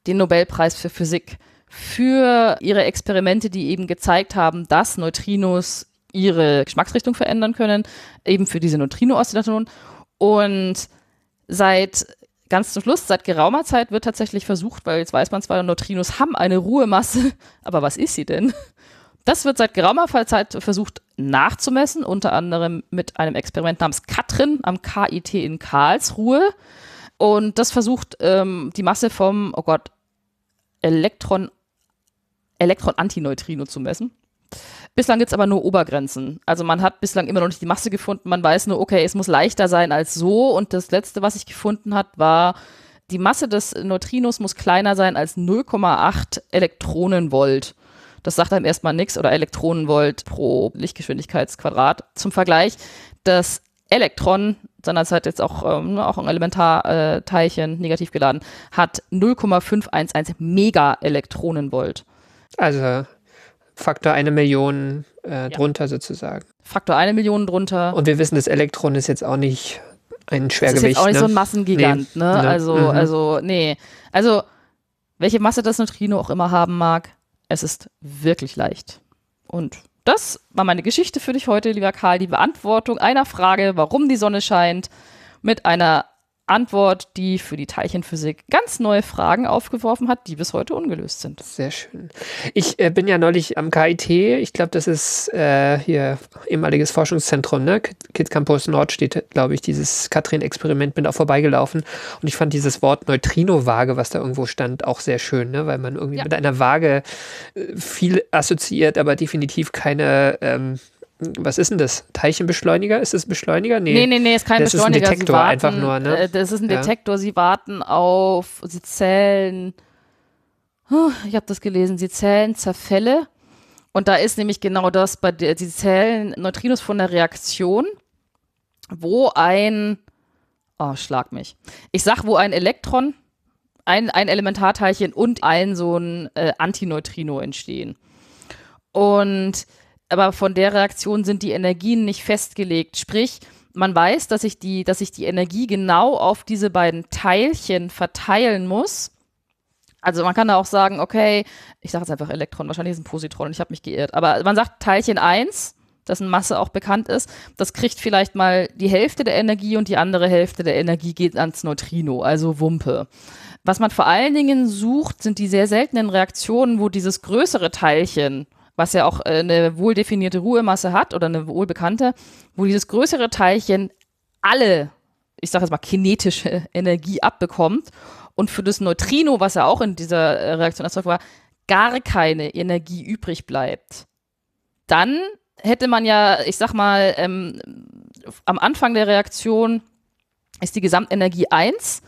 B: den Nobelpreis für Physik für ihre Experimente, die eben gezeigt haben, dass Neutrinos ihre Geschmacksrichtung verändern können, eben für diese Neutrino-Oszillation. Und seit ganz zum Schluss, seit geraumer Zeit wird tatsächlich versucht, weil jetzt weiß man zwar, Neutrinos haben eine Ruhemasse, aber was ist sie denn? Das wird seit geraumer Zeit versucht nachzumessen, unter anderem mit einem Experiment namens Katrin am KIT in Karlsruhe. Und das versucht ähm, die Masse vom, oh Gott, Elektron, Elektron-Antineutrino zu messen. Bislang gibt es aber nur Obergrenzen. Also man hat bislang immer noch nicht die Masse gefunden. Man weiß nur, okay, es muss leichter sein als so. Und das letzte, was ich gefunden hat, war, die Masse des Neutrinos muss kleiner sein als 0,8 Elektronenvolt. Das sagt einem erstmal nichts oder Elektronenvolt pro Lichtgeschwindigkeitsquadrat. Zum Vergleich, das Elektron, seinerzeit jetzt auch, ähm, auch ein Elementarteilchen, negativ geladen, hat 0,511 Mega-Elektronenvolt.
A: Also Faktor eine Million äh, drunter sozusagen.
B: Faktor eine Million drunter.
A: Und wir wissen, das Elektron ist jetzt auch nicht ein
B: das
A: Schwergewicht.
B: ist jetzt auch nicht
A: ne?
B: so ein Massengigant,
A: Nee.
B: ne?
A: Ne.
B: Also,
A: Mhm.
B: also, nee. Also, welche Masse das Neutrino auch immer haben mag, es ist wirklich leicht. Und das war meine Geschichte für dich heute, lieber Karl. Die Beantwortung einer Frage, warum die Sonne scheint, mit einer Antwort, die für die Teilchenphysik ganz neue Fragen aufgeworfen hat, die bis heute ungelöst sind.
A: Sehr schön. Ich äh, bin ja neulich am KIT, ich glaube, das ist äh, hier ehemaliges Forschungszentrum, ne? Kid Kid Campus Nord steht, glaube ich, dieses Katrin-Experiment, bin auch vorbeigelaufen und ich fand dieses Wort Neutrino-Waage, was da irgendwo stand, auch sehr schön, ne? weil man irgendwie
B: Ja.
A: mit einer Waage äh, viel assoziiert, aber definitiv keine, ähm, was ist denn das? Teilchenbeschleuniger? Ist das Beschleuniger?
B: Nee, nee, nee, ist kein
A: Das ist ein
B: Beschleuniger.
A: Detektor,
B: warten,
A: einfach nur, ne?
B: Äh, das ist ein
A: Ja.
B: Detektor, sie warten auf, sie zählen, Huh, ich habe das gelesen, sie zählen Zerfälle. Und da ist nämlich genau das, bei der, sie zählen Neutrinos von der Reaktion, wo ein, oh, schlag mich. Ich sag, wo ein Elektron, ein, ein Elementarteilchen und ein so ein äh, Antineutrino entstehen. Und aber von der Reaktion sind die Energien nicht festgelegt. Sprich, man weiß, dass sich die, dass sich die Energie genau auf diese beiden Teilchen verteilen muss. Also man kann da auch sagen, okay, ich sage jetzt einfach Elektron, wahrscheinlich ist ein Positron und ich habe mich geirrt. Aber man sagt Teilchen 1, dessen Masse auch bekannt ist, das kriegt vielleicht mal die Hälfte der Energie und die andere Hälfte der Energie geht ans Neutrino, also Wumpe. Was man vor allen Dingen sucht, sind die sehr seltenen Reaktionen, wo dieses größere Teilchen, was ja auch äh, eine wohl definierte Ruhemasse hat oder eine wohlbekannte, wo dieses größere Teilchen alle, ich sage jetzt mal, kinetische Energie abbekommt und für das Neutrino, was ja auch in dieser äh, Reaktion erzeugt war, gar keine Energie übrig bleibt. Dann hätte man ja, ich sag mal, ähm, am Anfang der Reaktion ist die Gesamtenergie 1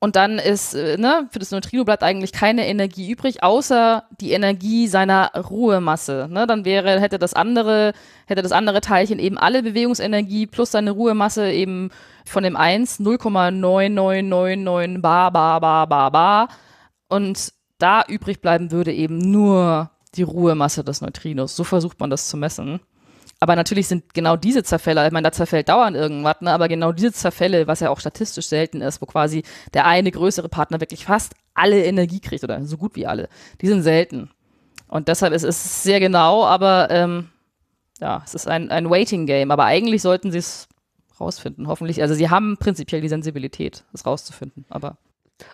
B: und dann ist, äh, ne, für das Neutrino bleibt eigentlich keine Energie übrig, außer die Energie seiner Ruhemasse. Ne? Dann wäre, hätte das andere, hätte das andere Teilchen eben alle Bewegungsenergie plus seine Ruhemasse eben von dem 1 0,9999 bar, bar, bar, bar, bar. Und da übrig bleiben würde eben nur die Ruhemasse des Neutrinos. So versucht man das zu messen. Aber natürlich sind genau diese Zerfälle, ich meine, da zerfällt dauernd irgendwas, ne? aber genau diese Zerfälle, was ja auch statistisch selten ist, wo quasi der eine größere Partner wirklich fast alle Energie kriegt oder so gut wie alle, die sind selten. Und deshalb ist es sehr genau, aber ähm, ja, es ist ein, ein Waiting Game. Aber eigentlich sollten sie es rausfinden, hoffentlich. Also sie haben prinzipiell die Sensibilität, es rauszufinden, aber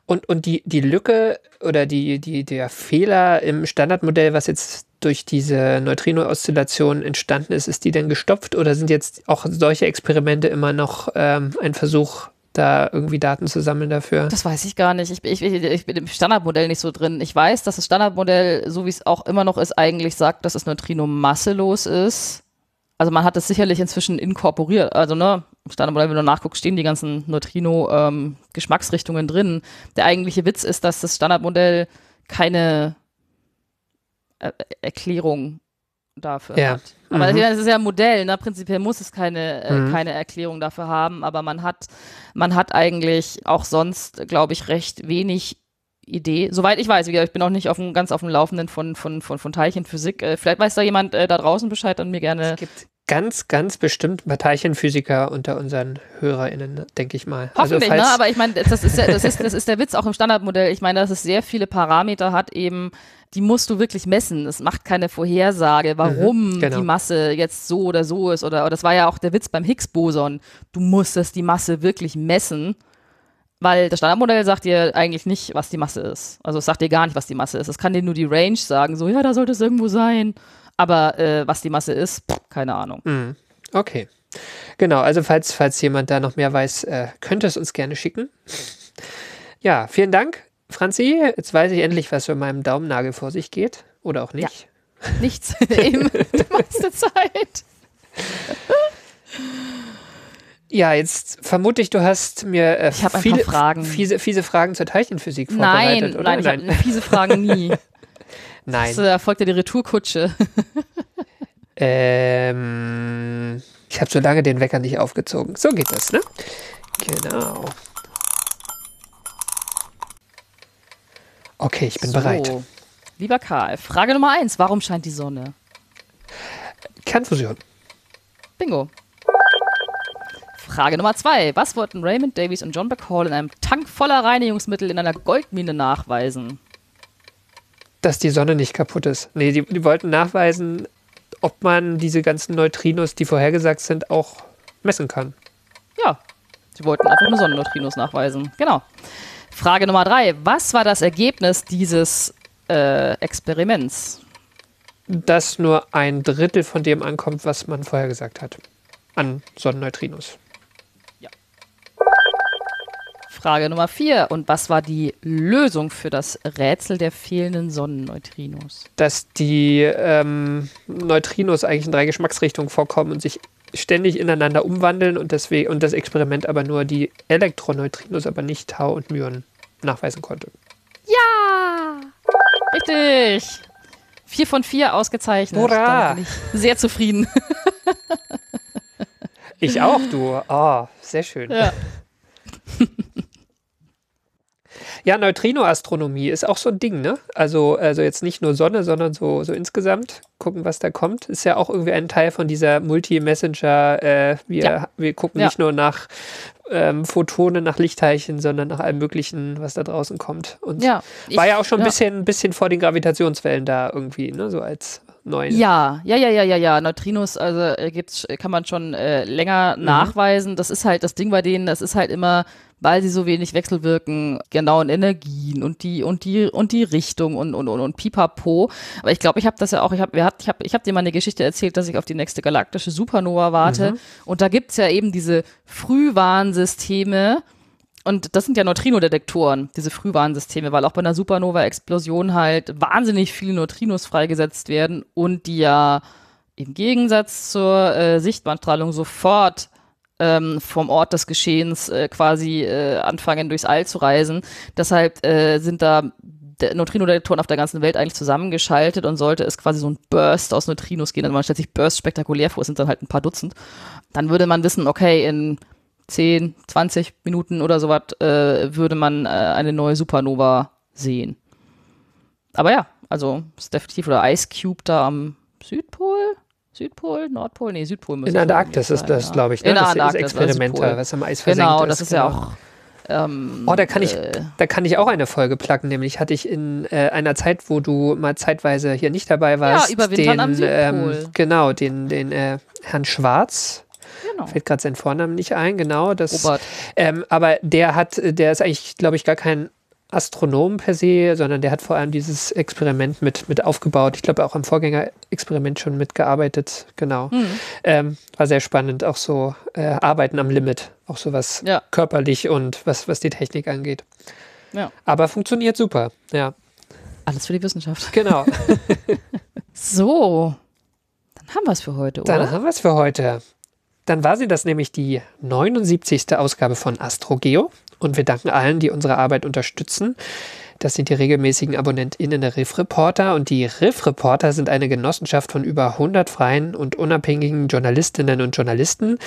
A: Und, und die, die Lücke oder die, die, der Fehler im Standardmodell, was jetzt durch diese Neutrino-Oszillation entstanden ist, ist die denn gestopft oder sind jetzt auch solche Experimente immer noch ähm, ein Versuch, da irgendwie Daten zu sammeln dafür?
B: Das weiß ich gar nicht. Ich, ich, ich, bin im Standardmodell nicht so drin. Ich weiß, dass das Standardmodell, so wie es auch immer noch ist, eigentlich sagt, dass das Neutrino masselos ist. Also man hat es sicherlich inzwischen inkorporiert. Also ne, Standardmodell, wenn du nachguckst, stehen die ganzen Neutrino-Geschmacksrichtungen drin. Der eigentliche Witz ist, dass das Standardmodell keine äh, Erklärung dafür
A: Ja.
B: hat. Aber
A: Mhm.
B: das ist ja ein Modell, ne? prinzipiell muss es keine, äh,
A: Mhm.
B: keine Erklärung dafür haben, aber man hat, man hat eigentlich auch sonst, glaube ich, recht wenig Idee. Soweit ich weiß, ich bin auch nicht auf dem, ganz auf dem Laufenden von, von, von, von Teilchenphysik. Äh, vielleicht weiß da jemand äh, da draußen Bescheid und mir gerne.
A: Ganz, ganz bestimmt ein paar Teilchenphysiker unter unseren HörerInnen, denke ich mal. Also
B: Hoffentlich, ne? Aber ich meine, das ist, ja, das, ist, das ist der Witz auch im Standardmodell. Ich meine, dass es sehr viele Parameter hat, eben, die musst du wirklich messen. Es macht keine Vorhersage, warum
A: Mhm, genau.
B: die Masse jetzt so oder so ist. Oder, oder das war ja auch der Witz beim Higgs-Boson. Du musstest die Masse wirklich messen. Weil das Standardmodell sagt dir eigentlich nicht, was die Masse ist. Also es sagt dir gar nicht, was die Masse ist. Es kann dir nur die Range sagen, so, ja, da sollte es irgendwo sein. Aber äh, was die Masse ist, pff, keine Ahnung.
A: Mhm. Okay. Genau, also falls, falls jemand da noch mehr weiß, äh, könnte es uns gerne schicken. Ja, vielen Dank, Franzi. Jetzt weiß ich endlich, was für meinem Daumennagel vor sich geht. Oder auch nicht.
B: Nichts eben die meiste Zeit.
A: Ja, jetzt vermute ich, du hast mir äh,
B: Ich
A: viele,
B: Fragen.
A: Fiese, fiese Fragen zur Teilchenphysik
B: Nein,
A: vorbereitet, oder?
B: nein, ich habe fiese Fragen nie.
A: Nein.
B: Das äh, folgt ja die Retourkutsche.
A: Ähm, ich habe so lange den Wecker nicht aufgezogen. So geht das, ne? Genau. Okay, ich bin
B: So.
A: bereit.
B: Lieber Karl, Frage Nummer eins. Warum scheint die Sonne?
A: Kernfusion.
B: Bingo. Frage Nummer zwei. Was wollten Raymond Davies und John Bacall in einem Tank voller Reinigungsmittel in einer Goldmine nachweisen?
A: Dass die Sonne nicht kaputt ist. Nee, die, die wollten nachweisen, ob man diese ganzen Neutrinos, die vorhergesagt sind, auch messen kann.
B: Ja, Sie wollten einfach nur Sonnenneutrinos nachweisen. Genau. Frage Nummer drei. Was war das Ergebnis dieses äh, Experiments?
A: Dass nur ein Drittel von dem ankommt, was man vorher gesagt hat. An Sonnenneutrinos.
B: Frage Nummer vier. Und was war die Lösung für das Rätsel der fehlenden Sonnenneutrinos?
A: Dass die ähm, Neutrinos eigentlich in drei Geschmacksrichtungen vorkommen und sich ständig ineinander umwandeln und, deswegen, und das Experiment aber nur die Elektroneutrinos, aber nicht Tau und Myon nachweisen konnte.
B: Ja! Richtig! Vier von vier ausgezeichnet.
A: Hurra!
B: Sehr zufrieden.
A: Ich auch, du. Oh, sehr schön.
B: Ja.
A: Ja, Neutrinoastronomie ist auch so ein Ding, ne? Also, also jetzt nicht nur Sonne, sondern so, so insgesamt. Gucken, was da kommt. Ist ja auch irgendwie ein Teil von dieser Multi-Messenger. Äh, wir,
B: Ja.
A: wir gucken
B: Ja.
A: nicht nur nach ähm, Photonen, nach Lichtteilchen, sondern nach allem Möglichen, was da draußen kommt. Und
B: Ja,
A: war
B: ich-
A: ja auch schon ein bisschen, bisschen vor den Gravitationswellen da irgendwie, ne? So als neuen.
B: Ja, ja, ja, ja, ja, ja. Neutrinos, also äh, gibt's, kann man schon äh, länger
A: Mhm.
B: nachweisen. Das ist halt das Ding bei denen, das ist halt immer, weil sie so wenig wechselwirken, genauen Energien und die und die und die Richtung und und und, und pipapo. Aber ich glaube, ich habe das ja auch, ich habe ich hab, ich hab dir mal eine Geschichte erzählt, dass ich auf die nächste galaktische Supernova warte.
A: Mhm.
B: Und da gibt's ja eben diese Frühwarnsysteme, und das sind ja Neutrinodetektoren, diese Frühwarnsysteme, weil auch bei einer Supernova-Explosion halt wahnsinnig viele Neutrinos freigesetzt werden und die ja im Gegensatz zur äh, Sichtbahnstrahlung sofort ähm, vom Ort des Geschehens äh, quasi äh, anfangen, durchs All zu reisen. Deshalb äh, sind da Neutrinodetektoren auf der ganzen Welt eigentlich zusammengeschaltet und sollte es quasi so ein Burst aus Neutrinos gehen. Also man stellt sich Burst spektakulär vor, es sind dann halt ein paar Dutzend. Dann würde man wissen, okay, in 10, 20 Minuten oder sowas äh, würde man äh, eine neue Supernova sehen. Aber ja, also ist definitiv oder Ice Cube da am Südpol? Südpol? Nordpol? Nee, Südpol müsste
A: In
B: es
A: Antarktis ist das, glaube ich,
B: ja.
A: ne?
B: In der
A: das, das
B: Antarktis, also
A: Experiment,
B: Südpol.
A: was am Eis versenkt
B: Genau,
A: ist.
B: das ist ja
A: genau.
B: auch. Ähm,
A: Oh, da kann ich,
B: äh,
A: da kann ich auch eine Folge placken, nämlich hatte ich in äh, einer Zeit, wo du mal zeitweise hier nicht dabei warst,
B: überwintern
A: den,
B: am Südpol.
A: Ähm, genau, den, den äh, Herrn Schwarz,
B: genau.
A: fällt gerade sein Vornamen nicht ein, genau, das,
B: Robert.
A: ähm, aber der hat, der ist eigentlich, glaube ich, gar kein Astronom per se, sondern der hat vor allem dieses Experiment mit, mit aufgebaut. Ich glaube, auch am Vorgängerexperiment schon mitgearbeitet. Genau.
B: Hm.
A: Ähm, war sehr spannend, auch so äh, Arbeiten am Limit, auch so was
B: Ja.
A: körperlich und was, was die Technik angeht.
B: Ja.
A: Aber funktioniert super, ja.
B: Alles für die Wissenschaft.
A: Genau.
B: So, dann haben wir es für heute, oder?
A: Dann haben wir es für heute. Dann war sie das nämlich die 79. Ausgabe von AstroGeo und wir danken allen, die unsere Arbeit unterstützen. Das sind die regelmäßigen AbonnentInnen der Riff Reporter und die Riff Reporter sind eine Genossenschaft von über 100 freien und unabhängigen Journalistinnen und Journalisten,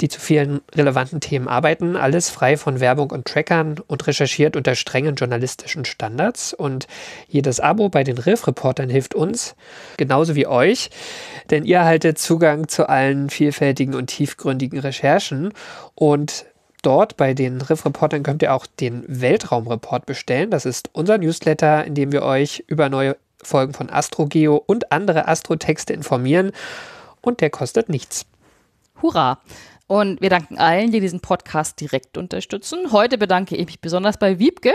A: die zu vielen relevanten Themen arbeiten, alles frei von Werbung und Trackern und recherchiert unter strengen journalistischen Standards. Und jedes Abo bei den Riff Reportern hilft uns, genauso wie euch, denn ihr erhaltet Zugang zu allen vielfältigen und tiefgründigen Recherchen und Dort bei den Riff-Reportern könnt ihr auch den Weltraumreport bestellen. Das ist unser Newsletter, in dem wir euch über neue Folgen von AstroGeo und andere Astrotexte informieren. Und der kostet nichts.
B: Hurra! Und wir danken allen, die diesen Podcast direkt unterstützen. Heute bedanke ich mich besonders bei Wiebke.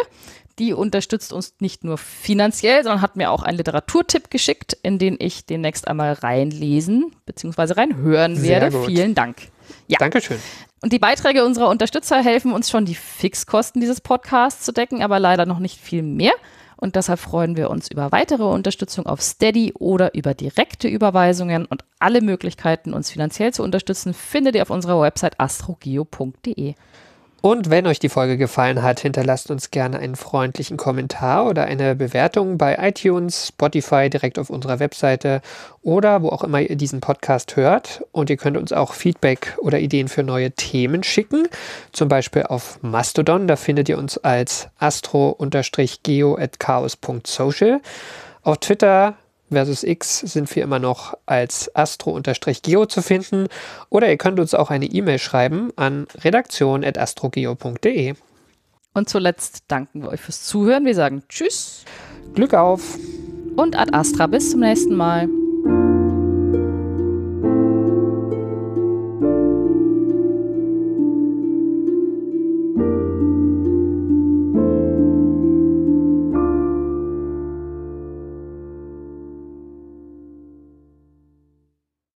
B: Die unterstützt uns nicht nur finanziell, sondern hat mir auch einen Literaturtipp geschickt, in den ich demnächst einmal reinlesen bzw. reinhören
A: Sehr
B: werde.
A: gut.
B: Vielen Dank. Ja.
A: Dankeschön.
B: Und die Beiträge unserer Unterstützer helfen uns schon, die Fixkosten dieses Podcasts zu decken, aber leider noch nicht viel mehr. Und deshalb freuen wir uns über weitere Unterstützung auf Steady oder über direkte Überweisungen. Und alle Möglichkeiten, uns finanziell zu unterstützen, findet ihr auf unserer Website astrogeo.de.
A: Und wenn euch die Folge gefallen hat, hinterlasst uns gerne einen freundlichen Kommentar oder eine Bewertung bei iTunes, Spotify, direkt auf unserer Webseite oder wo auch immer ihr diesen Podcast hört. Und ihr könnt uns auch Feedback oder Ideen für neue Themen schicken, zum Beispiel auf Mastodon. Da findet ihr uns als astro-geo.chaos.social. Auf Twitter versus X sind wir immer noch als astro-geo zu finden. Oder ihr könnt uns auch eine E-Mail schreiben an redaktion.astrogeo.de.
B: Und zuletzt danken wir euch fürs Zuhören. Wir sagen Tschüss
A: Glück auf!
B: und ad astra. Bis zum nächsten Mal.